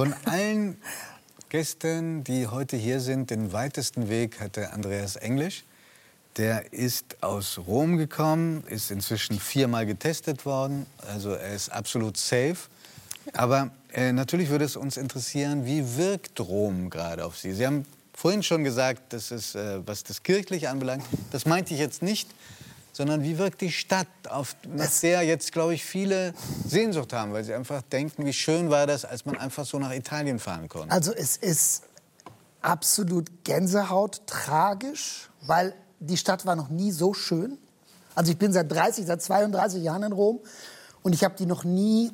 Von allen Gästen, die heute hier sind, den weitesten Weg hatte Andreas Englisch. Der ist aus Rom gekommen, ist inzwischen viermal getestet worden. Also er ist absolut safe. Aber äh, natürlich würde es uns interessieren, wie wirkt Rom gerade auf Sie? Sie haben vorhin schon gesagt, dass es, äh, was das Kirchliche anbelangt, das meinte ich jetzt nicht, sondern wie wirkt die Stadt, auf, nach der jetzt, glaube ich, viele Sehnsucht haben, weil sie einfach denken, wie schön war das, als man einfach so nach Italien fahren konnte. Also es ist absolut Gänsehaut, tragisch, weil die Stadt war noch nie so schön. Also ich bin seit 30, seit 32 Jahren in Rom und ich habe die noch nie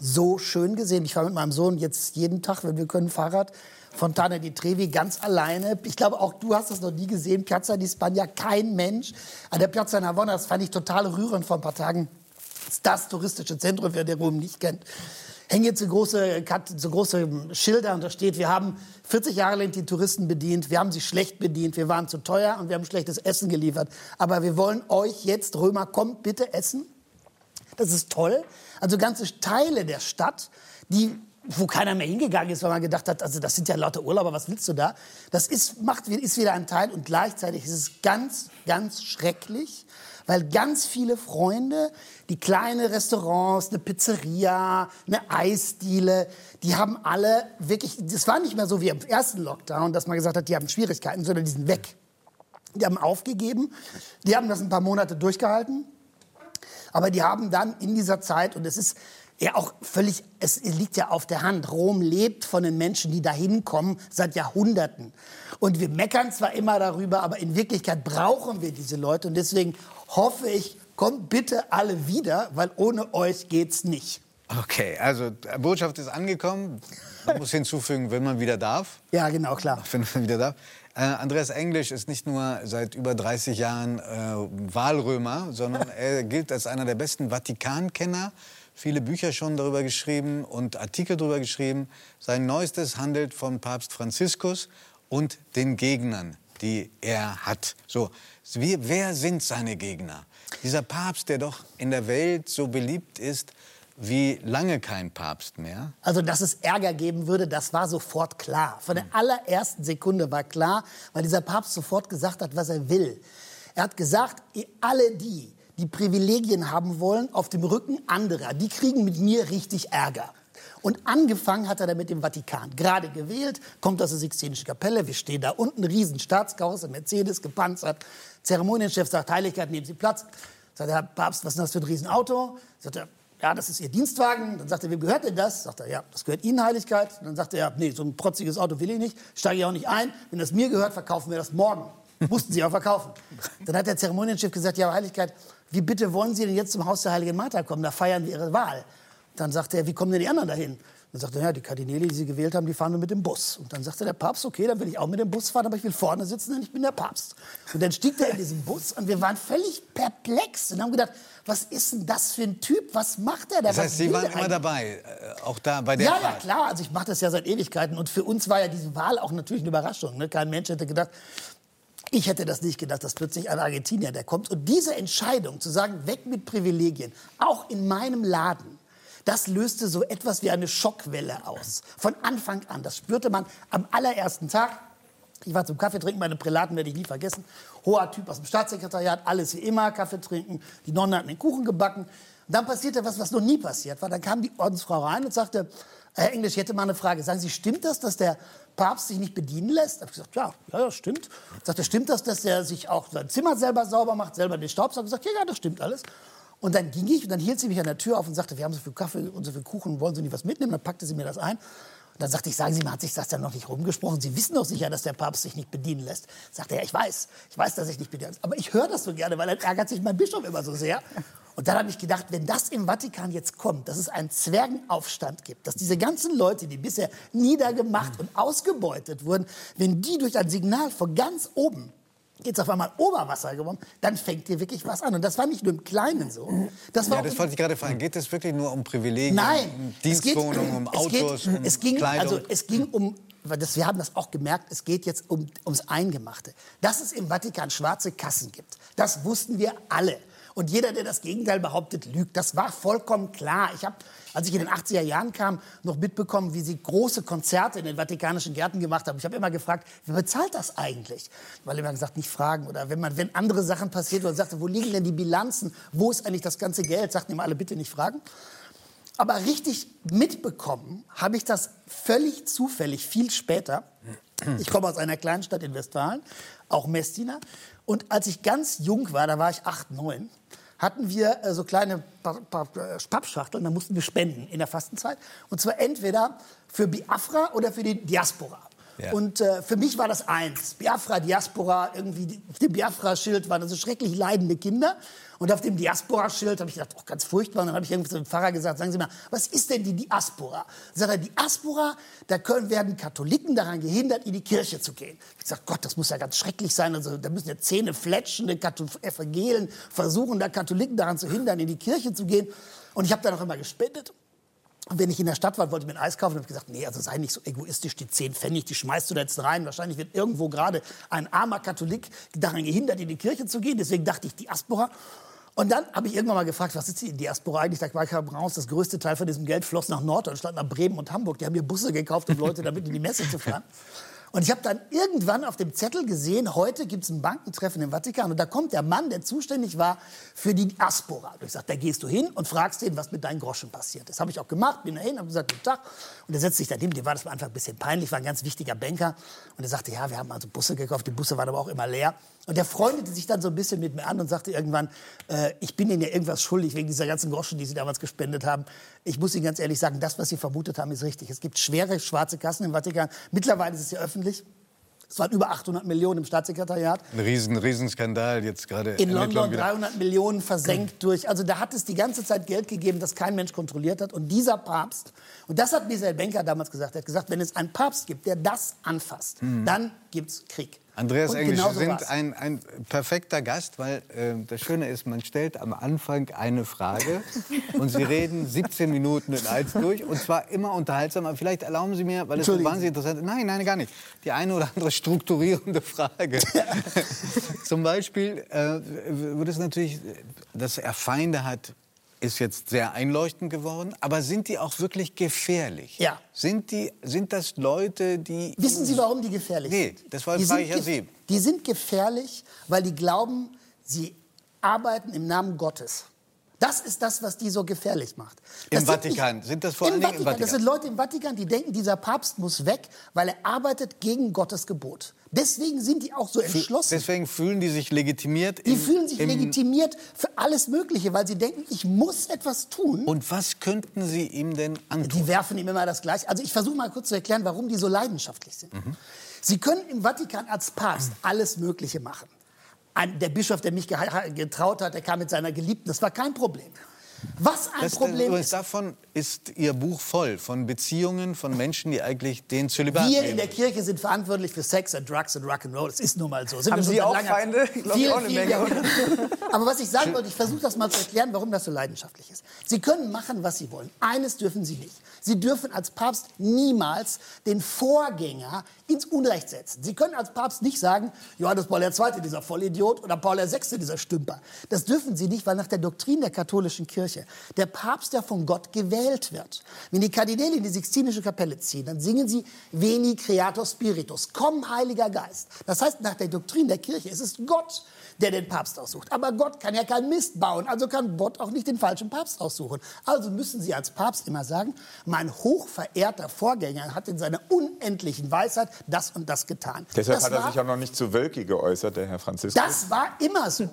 so schön gesehen. Ich fahre mit meinem Sohn jetzt jeden Tag, wenn wir können, Fahrrad. Fontana di Trevi ganz alleine. Ich glaube, auch du hast das noch nie gesehen. Piazza di Spagna, kein Mensch. An der Piazza Navona, das fand ich total rührend vor ein paar Tagen. Das ist das touristische Zentrum, wer den Rom nicht kennt. Hängen jetzt so große, so große Schilder und da steht, wir haben 40 Jahre lang die Touristen bedient, wir haben sie schlecht bedient, wir waren zu teuer und wir haben schlechtes Essen geliefert. Aber wir wollen euch jetzt, Römer, kommt bitte essen. Das ist toll. Also ganze Teile der Stadt, die wo keiner mehr hingegangen ist, weil man gedacht hat, also das sind ja lauter Urlauber, was willst du da? Das ist, macht, ist wieder ein Teil und gleichzeitig ist es ganz, ganz schrecklich, weil ganz viele Freunde, die kleine Restaurants, eine Pizzeria, eine Eisdiele, die haben alle wirklich, das war nicht mehr so wie im ersten Lockdown, dass man gesagt hat, die haben Schwierigkeiten, sondern die sind weg. Die haben aufgegeben, die haben das ein paar Monate durchgehalten, aber die haben dann in dieser Zeit, und es ist ja auch völlig, es liegt ja auf der Hand, Rom lebt von den Menschen, die da hinkommen, seit Jahrhunderten. Und wir meckern zwar immer darüber, aber in Wirklichkeit brauchen wir diese Leute. Und deswegen hoffe ich, kommt bitte alle wieder, weil ohne euch geht's nicht. Okay, also Botschaft ist angekommen. Man muss hinzufügen, wenn man wieder darf. Ja, genau, klar. Wenn man wieder darf. Äh, Andreas Englisch ist nicht nur seit über 30 Jahren äh, Wahlrömer, sondern er gilt als einer der besten Vatikankenner. Viele Bücher schon darüber geschrieben und Artikel darüber geschrieben. Sein neuestes handelt von Papst Franziskus und den Gegnern, die er hat. So, wie, wer sind seine Gegner? Dieser Papst, der doch in der Welt so beliebt ist, wie lange kein Papst mehr? Also, dass es Ärger geben würde, das war sofort klar. Von der allerersten Sekunde war klar, weil dieser Papst sofort gesagt hat, was er will. Er hat gesagt, alle die, die Privilegien haben wollen auf dem Rücken anderer, die kriegen mit mir richtig Ärger. Und angefangen hat er dann mit dem Vatikan. Gerade gewählt, kommt aus der Sixtinischen Kapelle. Wir stehen da unten, riesen Staatskarosse, Mercedes, gepanzert. Zeremonienchef sagt, Heiligkeit, nehmen Sie Platz. Sagt der Papst, was ist das für ein Riesenauto? Sagt er, ja, das ist Ihr Dienstwagen. Dann sagt er, wem gehört denn das? Sagt er, ja, das gehört Ihnen, Heiligkeit. dann sagt er, nee, so ein protziges Auto will ich nicht, steige ich auch nicht ein. Wenn das mir gehört, verkaufen wir das morgen. Mussten sie auch verkaufen. Dann hat der Zeremonienchef gesagt, ja, Heiligkeit, wie bitte wollen Sie denn jetzt zum Haus der Heiligen Martha kommen? Da feiern wir Ihre Wahl. Dann sagte er, wie kommen denn die anderen dahin? Dann sagte er, ja, die Kardinäle, die Sie gewählt haben, die fahren nur mit dem Bus. Und dann sagte der Papst, okay, dann will ich auch mit dem Bus fahren, aber ich will vorne sitzen, denn ich bin der Papst. Und dann stieg er in diesen Bus und wir waren völlig perplex und haben gedacht, was ist denn das für ein Typ? Was macht er da? Das heißt, Sie waren immer dabei, äh, auch da bei der Ja, Wahl. ja, klar. Also ich mache das ja seit Ewigkeiten. Und für uns war ja diese Wahl auch natürlich eine Überraschung. Ne? Kein Mensch hätte gedacht, ich hätte das nicht gedacht, dass plötzlich ein Argentinier, der kommt. Und diese Entscheidung, zu sagen, weg mit Privilegien, auch in meinem Laden, das löste so etwas wie eine Schockwelle aus. Von Anfang an. Das spürte man am allerersten Tag. Ich war zum Kaffee trinken, meine Prälaten werde ich nie vergessen. Hoher Typ aus dem Staatssekretariat, alles wie immer, Kaffee trinken. Die Nonne hatten den Kuchen gebacken. Und dann passierte was, was noch nie passiert war. Dann kam die Ordensfrau rein und sagte, Herr Englisch, ich hätte mal eine Frage. Sagen Sie, stimmt das, dass der Papst sich nicht bedienen lässt? Da habe ich gesagt, ja, ja, stimmt. Sagte, stimmt das, dass er sich auch sein Zimmer selber sauber macht, selber den Staubsauger? Ich gesagt, ja, ja, das stimmt alles. Und dann ging ich und dann hielt sie mich an der Tür auf und sagte, wir haben so viel Kaffee und so viel Kuchen, wollen Sie nicht was mitnehmen? Dann packte sie mir das ein. Und dann sagte ich, sagen Sie mal, hat sich das dann noch nicht rumgesprochen? Sie wissen doch sicher, dass der Papst sich nicht bedienen lässt. Sagte er, ja, ich weiß, ich weiß, dass ich nicht bedienen lässt. Aber ich höre das so gerne, weil dann ärgert sich mein Bischof immer so sehr. Und dann habe ich gedacht, wenn das im Vatikan jetzt kommt, dass es einen Zwergenaufstand gibt, dass diese ganzen Leute, die bisher niedergemacht und ausgebeutet wurden, wenn die durch ein Signal von ganz oben jetzt auf einmal Oberwasser gewonnen, dann fängt hier wirklich was an. Und das war nicht nur im Kleinen so. Das war Ja, das wollte ich gerade fragen. Geht es wirklich nur um Privilegien, Nein, um es geht- Dienstwohnungen, um Autos, geht, um es ging, Kleidung? Also es ging um, das, wir haben das auch gemerkt, es geht jetzt um, ums Eingemachte. Dass es im Vatikan schwarze Kassen gibt, das wussten wir alle. Und jeder, der das Gegenteil behauptet, lügt. Das war vollkommen klar. Ich habe, als ich in den 80er Jahren kam, noch mitbekommen, wie sie große Konzerte in den Vatikanischen Gärten gemacht haben. Ich habe immer gefragt, wer bezahlt das eigentlich? Weil immer gesagt, nicht fragen. Oder wenn, man, wenn andere Sachen passiert oder sagte, wo liegen denn die Bilanzen? Wo ist eigentlich das ganze Geld? Sagten immer alle, bitte nicht fragen. Aber richtig mitbekommen habe ich das völlig zufällig, viel später. Ich komme aus einer kleinen Stadt in Westfalen, auch Messina. Und als ich ganz jung war, da war ich acht, neun, hatten wir äh, so kleine äh, Pappschachteln, da mussten wir spenden in der Fastenzeit. Und zwar entweder für Biafra oder für die Diaspora. Ja. Und äh, für mich war das eins. Biafra, Diaspora, irgendwie auf dem Biafra-Schild waren also schrecklich leidende Kinder. Und auf dem Diaspora-Schild habe ich gedacht, oh, ganz furchtbar. Und dann habe ich irgendwie zu dem Pfarrer gesagt, sagen Sie mal, was ist denn die Diaspora? Sagt er, Diaspora, da können, werden Katholiken daran gehindert, in die Kirche zu gehen. Ich sage, Gott, das muss ja ganz schrecklich sein. Also, da müssen ja Zähne fletschende Evangelien versuchen, da Katholiken daran zu hindern, in die Kirche zu gehen. Und ich habe dann auch immer gespendet. Und wenn ich in der Stadt war, wollte ich mir ein Eis kaufen, habe ich gesagt, nee, also sei nicht so egoistisch, die 10 Pfennig, die schmeißt du da jetzt rein. Wahrscheinlich wird irgendwo gerade ein armer Katholik daran gehindert, in die Kirche zu gehen. Deswegen dachte ich, Diaspora. Und dann habe ich irgendwann mal gefragt, was ist die Diaspora eigentlich? Da war ich raus, das größte Teil von diesem Geld floss nach Norddeutschland, nach Bremen und Hamburg. Die haben mir Busse gekauft, um Leute damit in die Messe zu fahren. Und ich habe dann irgendwann auf dem Zettel gesehen, heute gibt es ein Bankentreffen im Vatikan. Und da kommt der Mann, der zuständig war für die Diaspora. Und ich sagte, da gehst du hin und fragst ihn, was mit deinen Groschen passiert ist. Habe ich auch gemacht, bin dahin, habe gesagt, guten Tag. Und er setzt sich daneben, dem war das am Anfang ein bisschen peinlich, war ein ganz wichtiger Banker. Und er sagte, ja, wir haben also Busse gekauft, die Busse waren aber auch immer leer. Und er freundete sich dann so ein bisschen mit mir an und sagte irgendwann, äh, ich bin Ihnen ja irgendwas schuldig wegen dieser ganzen Groschen, die Sie damals gespendet haben. Ich muss Ihnen ganz ehrlich sagen, das, was Sie vermutet haben, ist richtig. Es gibt schwere schwarze Kassen im Vatikan. Mittlerweile ist es ja öffentlich. Es waren über 800 Millionen im Staatssekretariat. Ein riesen, Riesenskandal jetzt gerade. In London 300 Millionen versenkt durch. Also da hat es die ganze Zeit Geld gegeben, das kein Mensch kontrolliert hat. Und dieser Papst, und das hat Michael Benker damals gesagt, er hat gesagt, wenn es einen Papst gibt, der das anfasst, mhm. dann gibt es Krieg. Andreas Englisch, Sie sind ein, ein, perfekter Gast, weil äh, das Schöne ist, man stellt am Anfang eine Frage und Sie reden 17 Minuten in eins durch und zwar immer unterhaltsam. Aber vielleicht erlauben Sie mir, weil es so wahnsinnig interessant ist. Nein, nein, gar nicht. Die eine oder andere strukturierende Frage. Zum Beispiel äh, wird es natürlich, dass er Feinde hat, ist jetzt sehr einleuchtend geworden. Aber sind die auch wirklich gefährlich? Ja. Sind, die, sind das Leute, die... Wissen Sie, warum die gefährlich sind? Nee, das frage ich ja Sie. Die sind gefährlich, weil die glauben, sie arbeiten im Namen Gottes. Das ist das, was die so gefährlich macht. Das Im Vatikan? Nicht, sind das vor allen Dingen im Vatikan? Das sind Leute im Vatikan, die denken, dieser Papst muss weg, weil er arbeitet gegen Gottes Gebot. Deswegen sind die auch so entschlossen. Deswegen fühlen die sich legitimiert. Die im, fühlen sich legitimiert für alles Mögliche, weil sie denken, ich muss etwas tun. Und was könnten Sie ihm denn antworten? Die werfen ihm immer das Gleiche. Also ich versuche mal kurz zu erklären, warum die so leidenschaftlich sind. Mhm. Sie können im Vatikan als Papst alles Mögliche machen. Ein, der Bischof, der mich getraut hat, der kam mit seiner Geliebten. Das war kein Problem. Was ein das, Problem ist. Davon ist Ihr Buch voll, von Beziehungen von Menschen, die eigentlich den Zölibat Wir in der Kirche sind verantwortlich für Sex and Drugs and Rock'n'Roll. Das ist nun mal so. Sind Haben Sie auch Feinde? Ich viel, auch eine Menge. Aber was ich sagen wollte, ich versuche das mal zu erklären, warum das so leidenschaftlich ist. Sie können machen, was Sie wollen. Eines dürfen Sie nicht. Sie dürfen als Papst niemals den Vorgänger ins Unrecht setzen. Sie können als Papst nicht sagen, Johannes Paul II., dieser Vollidiot, oder Paul VI., dieser Stümper. Das dürfen Sie nicht, weil nach der Doktrin der katholischen Kirche der Papst ja von Gott gewählt wird. Wenn die Kardinäle in die Sixtinische Kapelle ziehen, dann singen sie Veni Creator Spiritus, komm Heiliger Geist. Das heißt, nach der Doktrin der Kirche ist es Gott, der den Papst aussucht. Aber Gott kann ja keinen Mist bauen, also kann Gott auch nicht den falschen Papst aussuchen. Also müssen Sie als Papst immer sagen, mein hochverehrter Vorgänger hat in seiner unendlichen Weisheit das und das getan. Deshalb das hat er sich auch noch nicht zu Wölki geäußert, der Herr Franziskus. Das war immer so.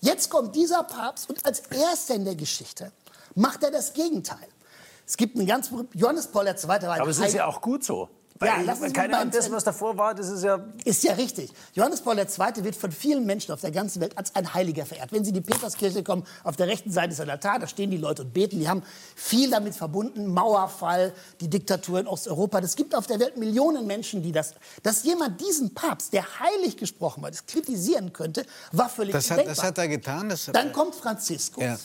Jetzt kommt dieser Papst und als erster in der Geschichte macht er das Gegenteil. Es gibt einen ganz Johannes Paul II. war Aber es ist ja auch gut so. Weil ja, lassen Sie keine Ahnung dessen, was davor war, das ist ja... Ist ja richtig. Johannes Paul II. wird von vielen Menschen auf der ganzen Welt als ein Heiliger verehrt. Wenn Sie in die Peterskirche kommen, auf der rechten Seite ist ein Altar, da stehen die Leute und beten. Die haben viel damit verbunden, Mauerfall, die Diktatur in Osteuropa. Es gibt auf der Welt Millionen Menschen, die das... Dass jemand diesen Papst, der heilig gesprochen hat, das kritisieren könnte, war völlig das hat, das hat er getan. Das Dann kommt Franziskus. Ja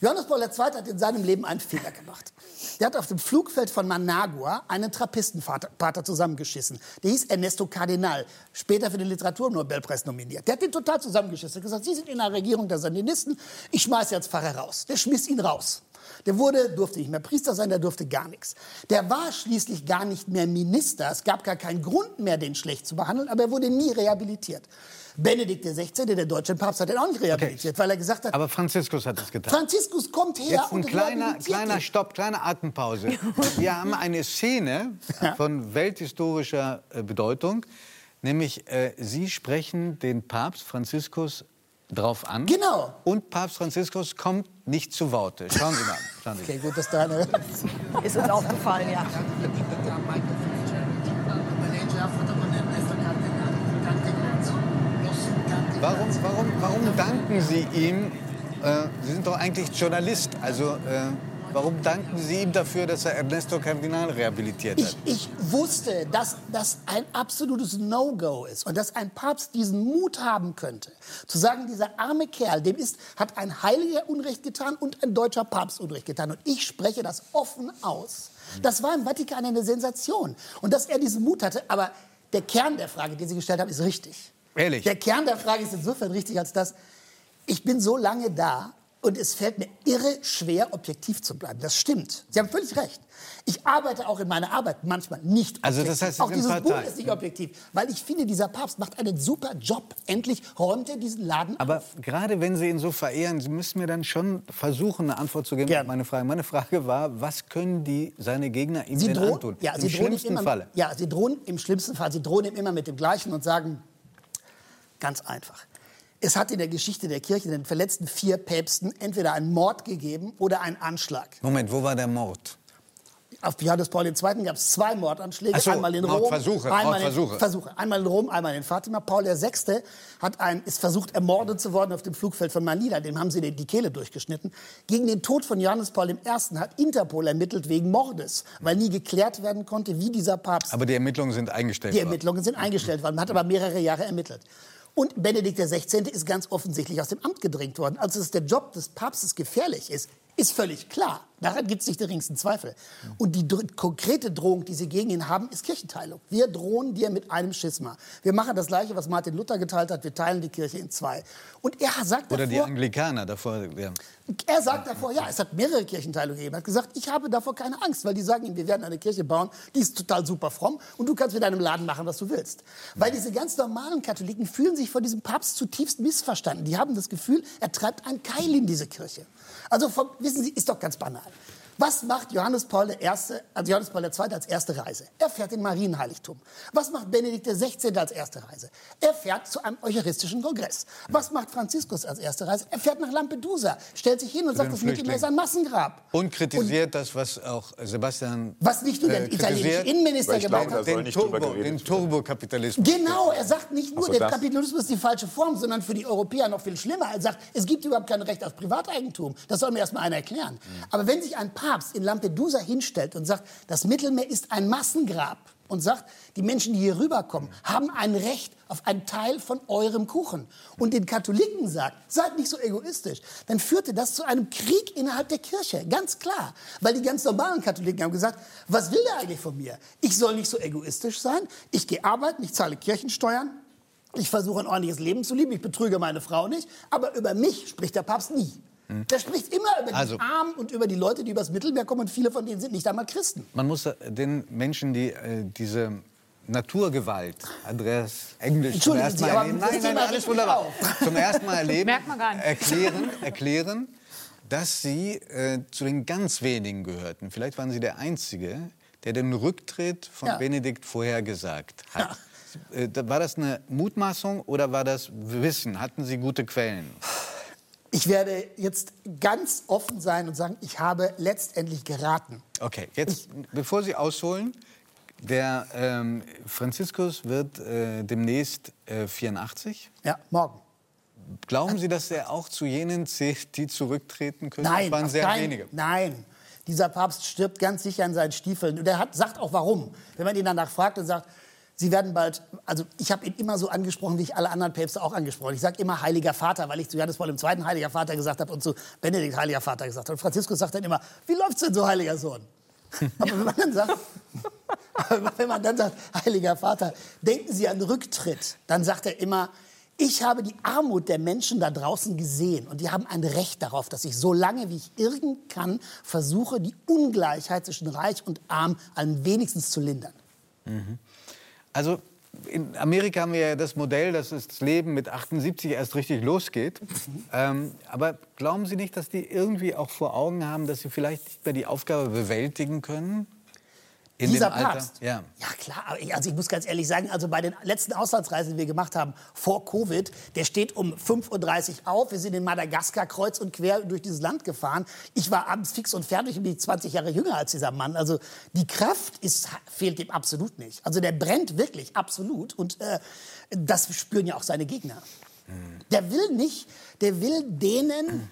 Johannes Paul II. hat in seinem Leben einen Fehler gemacht. Der hat auf dem Flugfeld von Managua einen Trappistenpater zusammengeschissen. Der hieß Ernesto Cardinal, später für den Literaturnobelpreis nominiert. Der hat den total zusammengeschissen. Er hat gesagt, Sie sind in der Regierung der Sandinisten, ich schmeiße jetzt Pfarrer raus. Der schmiss ihn raus. Der wurde, durfte nicht mehr Priester sein, der durfte gar nichts. Der war schließlich gar nicht mehr Minister. Es gab gar keinen Grund mehr, den schlecht zu behandeln, aber er wurde nie rehabilitiert. Benedikt XVI., der deutsche Papst, hat ihn auch nicht rehabilitiert, okay. weil er gesagt hat... Aber Franziskus hat es getan. Franziskus kommt her Jetzt ein und kleiner, kleiner Stopp, kleine Atempause. Wir haben eine Szene von welthistorischer äh, Bedeutung, nämlich äh, Sie sprechen den Papst Franziskus drauf an. Genau. Und Papst Franziskus kommt nicht zu Worte. Schauen Sie mal. Schauen Sie. Okay, gut, dass da. Ist uns aufgefallen, ja. Warum, warum, warum danken Sie ihm? Äh, Sie sind doch eigentlich Journalist. Also äh, warum danken Sie ihm dafür, dass er Ernesto Cardinal rehabilitiert hat? Ich, ich wusste, dass das ein absolutes No-Go ist und dass ein Papst diesen Mut haben könnte, zu sagen, dieser arme Kerl, dem ist, hat ein Heiliger Unrecht getan und ein deutscher Papst Unrecht getan. Und ich spreche das offen aus. Das war im Vatikan eine Sensation. Und dass er diesen Mut hatte, aber der Kern der Frage, die Sie gestellt haben, ist richtig. Ehrlich? Der Kern der Frage ist insofern richtig, als dass ich bin so lange da und es fällt mir irre schwer, objektiv zu bleiben. Das stimmt. Sie haben völlig recht. Ich arbeite auch in meiner Arbeit manchmal nicht objektiv. Also das heißt, auch dieses Partei. Buch ist nicht objektiv, weil ich finde, dieser Papst macht einen super Job. Endlich räumt er diesen Laden Aber auf. gerade wenn Sie ihn so verehren, Sie müssen mir dann schon versuchen, eine Antwort zu geben Gerne. auf meine Frage. Meine Frage war, was können die seine Gegner ihm sie denn drohen, antun? Ja, Im schlimmsten immer, Falle. Ja, sie drohen im schlimmsten Fall. Sie drohen ihm immer mit dem Gleichen und sagen, Ganz einfach. Es hat in der Geschichte der Kirche den verletzten vier Päpsten entweder einen Mord gegeben oder einen Anschlag. Moment, wo war der Mord? Auf Johannes Paul II. gab es zwei Mordanschläge, so, einmal in Rom, einmal. In, Versuche, einmal in Rom, einmal in Fatima. Paul VI. Hat ein, ist versucht, ermordet zu worden auf dem Flugfeld von Manila. Dem haben sie die Kehle durchgeschnitten. Gegen den Tod von Johannes Paul I. hat Interpol ermittelt wegen Mordes, weil nie geklärt werden konnte, wie dieser Papst. Aber die Ermittlungen sind eingestellt worden. Die Ermittlungen sind eingestellt worden. Man hat aber mehrere Jahre ermittelt. Und Benedikt XVI. ist ganz offensichtlich aus dem Amt gedrängt worden. Also, dass der Job des Papstes gefährlich ist, ist völlig klar. Daran gibt es nicht den geringsten Zweifel. Und die konkrete Drohung, die sie gegen ihn haben, ist Kirchenteilung. Wir drohen dir mit einem Schisma. Wir machen das Gleiche, was Martin Luther geteilt hat. Wir teilen die Kirche in zwei. Und er sagt Oder davor, die Anglikaner davor. Ja. Er sagt davor, ja, es hat mehrere Kirchenteilungen gegeben. Er hat gesagt, ich habe davor keine Angst, weil die sagen ihm, wir werden eine Kirche bauen, die ist total super fromm und du kannst mit deinem Laden machen, was du willst. Weil diese ganz normalen Katholiken fühlen sich von diesem Papst zutiefst missverstanden. Die haben das Gefühl, er treibt ein Keil in diese Kirche. Also vom, wissen Sie, ist doch ganz banal. Was macht Johannes Paul I., also Johannes Paul II. als erste Reise? Er fährt in Marienheiligtum. Was macht Benedikt XVI. als erste Reise? Er fährt zu einem eucharistischen Kongress. Was macht Franziskus als erste Reise? Er fährt nach Lampedusa, stellt sich hin und sagt, das Mittelmeer ist ein Massengrab. Und kritisiert und, das, was auch Sebastian Was nicht nur der äh, italienische Innenminister gemacht hat. Den, Turbo, den Turbokapitalismus. Genau, er sagt nicht nur, so, der Kapitalismus ist die falsche Form, sondern für die Europäer noch viel schlimmer. Er sagt, es gibt überhaupt kein Recht auf Privateigentum. Das soll mir erst mal einer erklären. Mhm. Aber wenn sich ein Paar Papst in Lampedusa hinstellt und sagt, das Mittelmeer ist ein Massengrab und sagt, die Menschen, die hier rüberkommen, haben ein Recht auf einen Teil von eurem Kuchen. Und den Katholiken sagt, seid nicht so egoistisch, dann führte das zu einem Krieg innerhalb der Kirche, ganz klar. Weil die ganz normalen Katholiken haben gesagt, was will der eigentlich von mir? Ich soll nicht so egoistisch sein, ich gehe arbeiten, ich zahle Kirchensteuern, ich versuche ein ordentliches Leben zu leben, ich betrüge meine Frau nicht, aber über mich spricht der Papst nie. Hm. Der spricht immer über also, die Armen und über die Leute, die übers Mittelmeer kommen. Und viele von denen sind nicht einmal Christen. Man muss den Menschen, die äh, diese Naturgewalt, Andreas Englisch zum ersten Mal erleben, nein, nein, alles wunderbar, zum ersten Mal erleben, erklären, erklären, dass sie äh, zu den ganz wenigen gehörten. Vielleicht waren sie der Einzige, der den Rücktritt von ja. Benedikt vorhergesagt hat. Ja. Äh, war das eine Mutmaßung oder war das Wissen? Hatten Sie gute Quellen? Ich werde jetzt ganz offen sein und sagen, ich habe letztendlich geraten. Okay, jetzt, ich, bevor Sie ausholen, der ähm, Franziskus wird äh, demnächst äh, 84. Ja, morgen. Glauben Sie, dass er auch zu jenen zählt, die zurücktreten können? Nein, das waren sehr kein, wenige. Nein, dieser Papst stirbt ganz sicher in seinen Stiefeln. Und er hat, sagt auch warum. Wenn man ihn danach fragt und sagt, Sie werden bald, also ich habe ihn immer so angesprochen, wie ich alle anderen Päpste auch angesprochen. Ich sage immer Heiliger Vater, weil ich zu Johannes Paul Zweiten Heiliger Vater gesagt habe und zu Benedikt Heiliger Vater gesagt habe. Und Franziskus sagt dann immer, wie läuft's denn so, Heiliger Sohn? Aber wenn man dann sagt, wenn man dann sagt, Heiliger Vater, denken Sie an Rücktritt, dann sagt er immer, ich habe die Armut der Menschen da draußen gesehen und die haben ein Recht darauf, dass ich so lange wie ich irgend kann versuche, die Ungleichheit zwischen Reich und Arm am wenigstens zu lindern. Mhm. Also in Amerika haben wir ja das Modell, dass das Leben mit 78 erst richtig losgeht. Ähm, aber glauben Sie nicht, dass die irgendwie auch vor Augen haben, dass sie vielleicht nicht mehr die Aufgabe bewältigen können? In Dieser Papst? Ja. ja, klar. Also ich muss ganz ehrlich sagen, also bei den letzten Auslandsreisen, die wir gemacht haben vor Covid, der steht um 5.30 Uhr auf. Wir sind in Madagaskar kreuz und quer durch dieses Land gefahren. Ich war abends fix und fertig und bin 20 Jahre jünger als dieser Mann. Also die Kraft ist, fehlt ihm absolut nicht. Also der brennt wirklich absolut. Und äh, das spüren ja auch seine Gegner. Mhm. Der will nicht, der will denen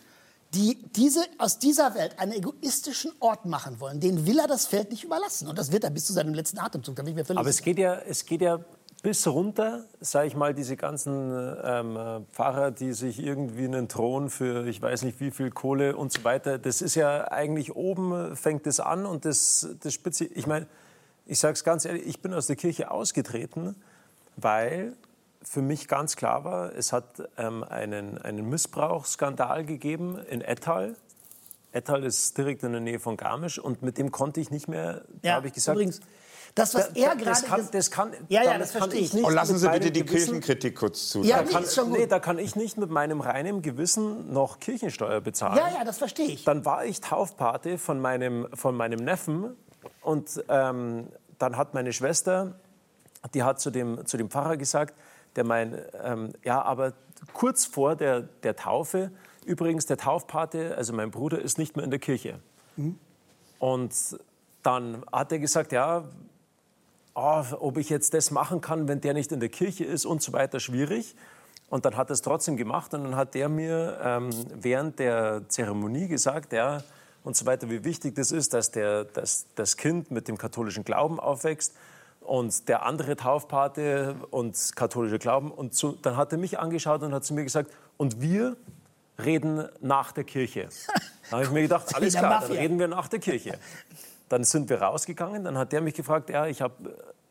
die diese, aus dieser Welt einen egoistischen Ort machen wollen, den will er das Feld nicht überlassen. Und das wird er bis zu seinem letzten Atemzug. Aber es geht, ja, es geht ja bis runter, sage ich mal, diese ganzen ähm, Pfarrer, die sich irgendwie einen Thron für ich weiß nicht wie viel Kohle und so weiter, das ist ja eigentlich oben, fängt es an und das, das spitze, ich meine, ich sage es ganz ehrlich, ich bin aus der Kirche ausgetreten, weil für mich ganz klar war, es hat ähm, einen, einen Missbrauchsskandal gegeben in Ettal. Ettal ist direkt in der Nähe von Garmisch und mit dem konnte ich nicht mehr, ja, habe ich gesagt. Übrigens, das, was da, er gerade kann, das kann, ja, ja, das verstehe ich. nicht. Und lassen Sie bitte die Gewissen, Kirchenkritik kurz zu. Ja, da, kann, nee, da kann ich nicht mit meinem reinen Gewissen noch Kirchensteuer bezahlen. Ja, ja, das verstehe ich. Dann war ich Taufpate von meinem, von meinem Neffen und ähm, dann hat meine Schwester, die hat zu dem, zu dem Pfarrer gesagt, der meint, ähm, ja, aber kurz vor der, der Taufe, übrigens der Taufpate, also mein Bruder, ist nicht mehr in der Kirche. Mhm. Und dann hat er gesagt, ja, oh, ob ich jetzt das machen kann, wenn der nicht in der Kirche ist und so weiter, schwierig. Und dann hat er es trotzdem gemacht und dann hat der mir ähm, während der Zeremonie gesagt, ja, und so weiter, wie wichtig das ist, dass der, dass das Kind mit dem katholischen Glauben aufwächst und der andere Taufpate und katholische Glauben. Und so, dann hat er mich angeschaut und hat zu mir gesagt, und wir reden nach der Kirche. Da habe ich mir gedacht, alles klar, dann reden wir nach der Kirche. Dann sind wir rausgegangen, dann hat der mich gefragt, ja, ich hab,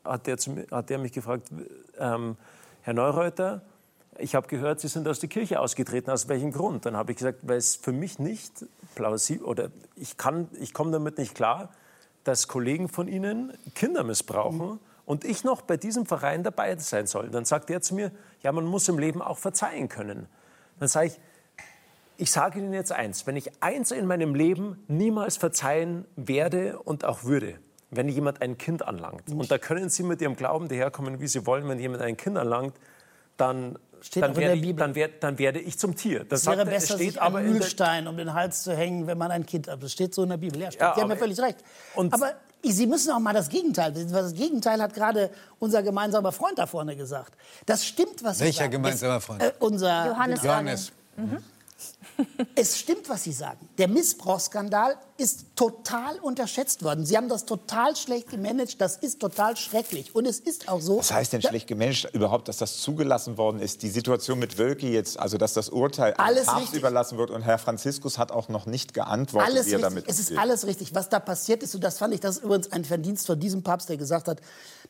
hat, der zu, hat der mich gefragt, ähm, Herr Neureuter, ich habe gehört, Sie sind aus der Kirche ausgetreten. Aus welchem Grund? Dann habe ich gesagt, weil es für mich nicht plausibel oder ich ich komme damit nicht klar, dass Kollegen von Ihnen Kinder missbrauchen mhm. und ich noch bei diesem Verein dabei sein soll. Dann sagt er zu mir, ja, man muss im Leben auch verzeihen können. Dann sage ich, ich sage Ihnen jetzt eins, wenn ich eins in meinem Leben niemals verzeihen werde und auch würde, wenn jemand ein Kind anlangt. Und da können Sie mit Ihrem Glauben daherkommen, wie Sie wollen, wenn jemand ein Kind anlangt, dann Steht dann, werde ich, dann, werde, dann, werde ich zum Tier. Das es wäre sagt, besser, steht sich aber einen Mühlstein um den Hals zu hängen, wenn man ein Kind hat. Das steht so in der Bibel. Ja, ja, Sie haben ja völlig recht. aber Sie müssen auch mal das Gegenteil. Das Gegenteil hat gerade unser gemeinsamer Freund da vorne gesagt. Das stimmt, was Sie Welcher gemeinsamer Freund? Äh, unser Johannes. Johannes. Mhm. Es stimmt, was Sie sagen. Der Missbrauchsskandal ist total unterschätzt worden. Sie haben das total schlecht gemanagt. Das ist total schrecklich. Und es ist auch so. Was heißt denn schlecht gemanagt überhaupt, dass das zugelassen worden ist? Die Situation mit Wölki jetzt, also dass das Urteil alles Papst überlassen wird und Herr Franziskus hat auch noch nicht geantwortet, alles wie er richtig. damit Es ist alles richtig. Was da passiert ist, und das fand ich, das ist übrigens ein Verdienst von diesem Papst, der gesagt hat,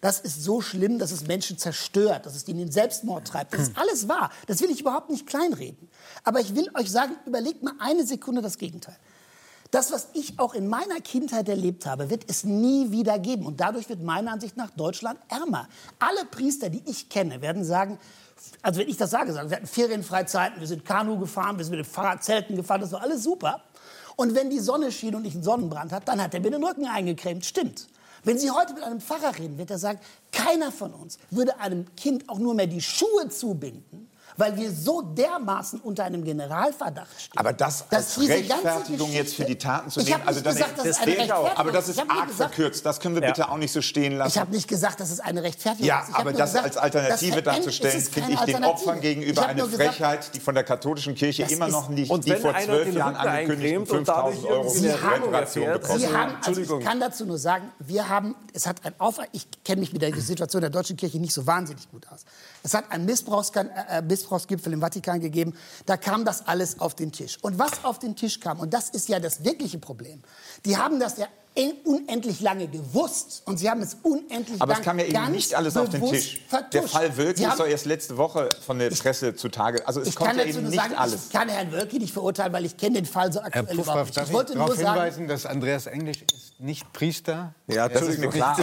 das ist so schlimm, dass es Menschen zerstört, dass es ihnen den Selbstmord treibt. Das ist alles wahr. Das will ich überhaupt nicht kleinreden. Aber ich will euch sagen, überlegt mal eine Sekunde das Gegenteil. Das, was ich auch in meiner Kindheit erlebt habe, wird es nie wieder geben. Und dadurch wird meiner Ansicht nach Deutschland ärmer. Alle Priester, die ich kenne, werden sagen, also wenn ich das sage, sagen, wir hatten Ferienfreizeiten, wir sind Kanu gefahren, wir sind mit den Fahrradzelten gefahren, das war alles super. Und wenn die Sonne schien und ich einen Sonnenbrand hatte, dann hat er mir den Rücken eingecremt. Stimmt. Wenn Sie heute mit einem Pfarrer reden, wird er sagen, keiner von uns würde einem Kind auch nur mehr die Schuhe zubinden, weil wir so dermaßen unter einem Generalverdacht stehen. Aber das als Rechtfertigung jetzt für die Taten zu nehmen, also das, gesagt, das, das ist eine auch. Aber das ist arg gesagt, verkürzt. Das können wir bitte ja. auch nicht so stehen lassen. Ich habe nicht gesagt, dass es eine Rechtfertigung ja, ist. Ja, aber das gesagt, als Alternative darzustellen, finde ich den Opfern gegenüber eine Frechheit, die von der katholischen Kirche immer noch nicht, die vor zwölf Jahren angekündigten 5000 Euro Reparation gekostet haben. Also ich kann dazu nur sagen, wir haben, es hat ein Auf, ich kenne mich mit der Situation der deutschen Kirche nicht so wahnsinnig gut aus. Es hat einen äh, Missbrauchsgipfel im Vatikan gegeben. Da kam das alles auf den Tisch. Und was auf den Tisch kam, und das ist ja das wirkliche Problem, die haben das ja unendlich lange gewusst und sie haben es unendlich Aber es kam ja eben nicht alles auf den Tisch. Vertuscht. Der Fall Wölki ist doch erst letzte Woche von der Presse ich, zutage. Also es kommt ja eben nicht sagen, alles. Ich kann Herrn Wölki nicht verurteilen, weil ich kenne den Fall so aktuell Herr Puffraff, überhaupt nicht. Ich wollte nur sagen, hinweisen, dass Andreas Englisch ist nicht Priester. Ja, das ist mir klar.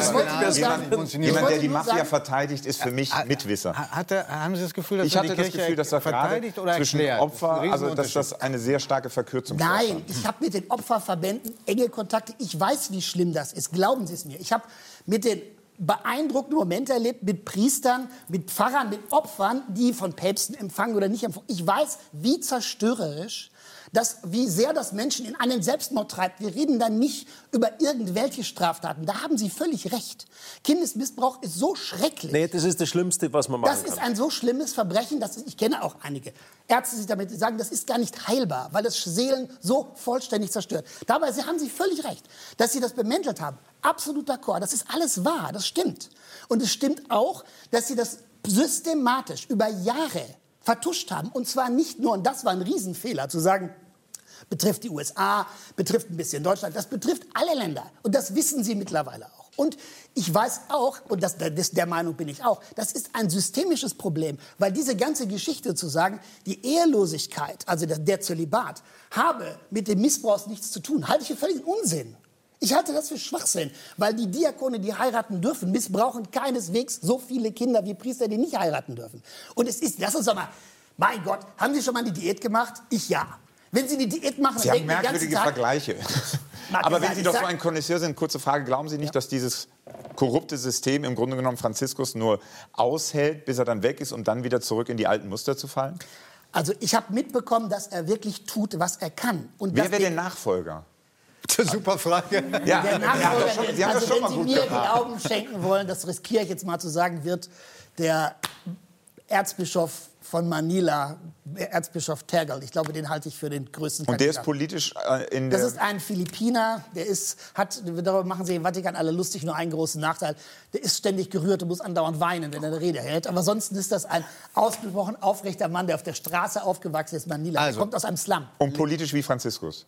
Jemand, jemand, der die Mafia verteidigt, ist für mich Mitwisser. Hatte, haben Sie das Gefühl, dass ich hatte das Gefühl, dass er verteidigt oder zwischen Opfer, also dass das eine sehr starke Verkürzung ist. Nein, ich habe mit den Opferverbänden enge Kontakte. Ich weiß, wie schlimm das ist ist. Glauben Sie es mir. Ich habe mit den beeindruckenden Momente erlebt mit Priestern, mit Pfarrern, mit Opfern, die von Päpsten empfangen oder nicht empfangen. Ich weiß, wie zerstörerisch das, wie sehr das Menschen in einen Selbstmord treibt. Wir reden dann nicht über irgendwelche Straftaten. Da haben Sie völlig recht. Kindesmissbrauch ist so schrecklich. Nee, das ist das Schlimmste, was man machen kann. Das ist ein so schlimmes Verbrechen, dass ich kenne auch einige Ärzte, die damit sagen, das ist gar nicht heilbar, weil das Seelen so vollständig zerstört. Dabei haben Sie völlig recht, dass Sie das bemäntelt haben. Absolut d'accord. Das ist alles wahr. Das stimmt. Und es stimmt auch, dass Sie das systematisch über Jahre vertuscht haben. Und zwar nicht nur, und das war ein Riesenfehler, zu sagen, betrifft die USA, betrifft ein bisschen Deutschland, das betrifft alle Länder. Und das wissen sie mittlerweile auch. Und ich weiß auch, und das, das, der Meinung bin ich auch, das ist ein systemisches Problem, weil diese ganze Geschichte zu sagen, die Ehelosigkeit, also der, der Zölibat, habe mit dem Missbrauch nichts zu tun, halte ich für völligen Unsinn. Ich halte das für Schwachsinn, weil die Diakone, die heiraten dürfen, missbrauchen keineswegs so viele Kinder wie Priester, die nicht heiraten dürfen. Und es ist, lass uns doch mal, mein Gott, haben Sie schon mal eine Diät gemacht? Ich ja. Wenn Sie eine Diät machen, Sie haben merkwürdige Vergleiche. Aber wenn Sie doch so ein Connoisseur sind, kurze Frage, glauben Sie nicht, ja. dass dieses korrupte System im Grunde genommen Franziskus nur aushält, bis er dann weg ist, um dann wieder zurück in die alten Muster zu fallen? Also ich habe mitbekommen, dass er wirklich tut, was er kann. Und Wer wäre der Nachfolger? Super Frage. Ja, der Nachfolger, schon, Sie also wenn Sie mir Glauben schenken wollen, das riskiere ich jetzt mal zu sagen, wird der Erzbischof von Manila, Erzbischof Tergal. Ich glaube, den halte ich für den größten Und der ist politisch äh, in Das ist ein Philippiner, der ist, hat, darüber machen sich im Vatikan alle lustig, nur einen großen Nachteil. Der ist ständig gerührt und muss andauernd weinen, wenn er eine Rede hält. Aber ansonsten ist das ein ausgesprochen aufrechter Mann, der auf der Straße aufgewachsen ist, Manila. Also, der kommt aus einem Slum. Und politisch wie Franziskus.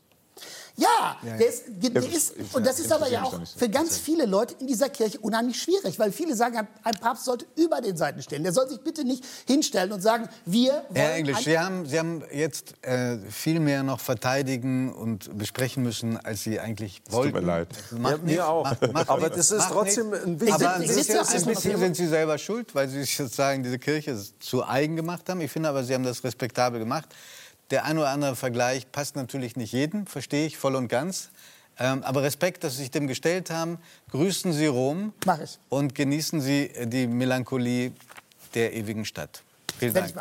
Ja, der ist, der ist, und das ist aber ja auch für ganz viele Leute in dieser Kirche unheimlich schwierig, weil viele sagen, ein Papst sollte über den Seiten stehen. Der soll sich bitte nicht hinstellen und sagen, wir wollen... Herr Englisch, Sie haben, Sie haben jetzt äh, viel mehr noch verteidigen und besprechen müssen, als Sie eigentlich wollten. Tut mir leid. Macht ja, mir auch. Macht, macht aber das ist trotzdem nicht. ein wichtiges... Aber ein bisschen, ein bisschen sind Sie selber schuld, weil Sie sozusagen diese Kirche zu eigen gemacht haben. Ich finde aber, Sie haben das respektabel gemacht. Der ein oder andere Vergleich passt natürlich nicht jedem, verstehe ich voll und ganz. Ähm, aber Respekt, dass Sie sich dem gestellt haben. Grüßen Sie Rom. Mach ich. Und genießen Sie die Melancholie der ewigen Stadt. Vielen Dank.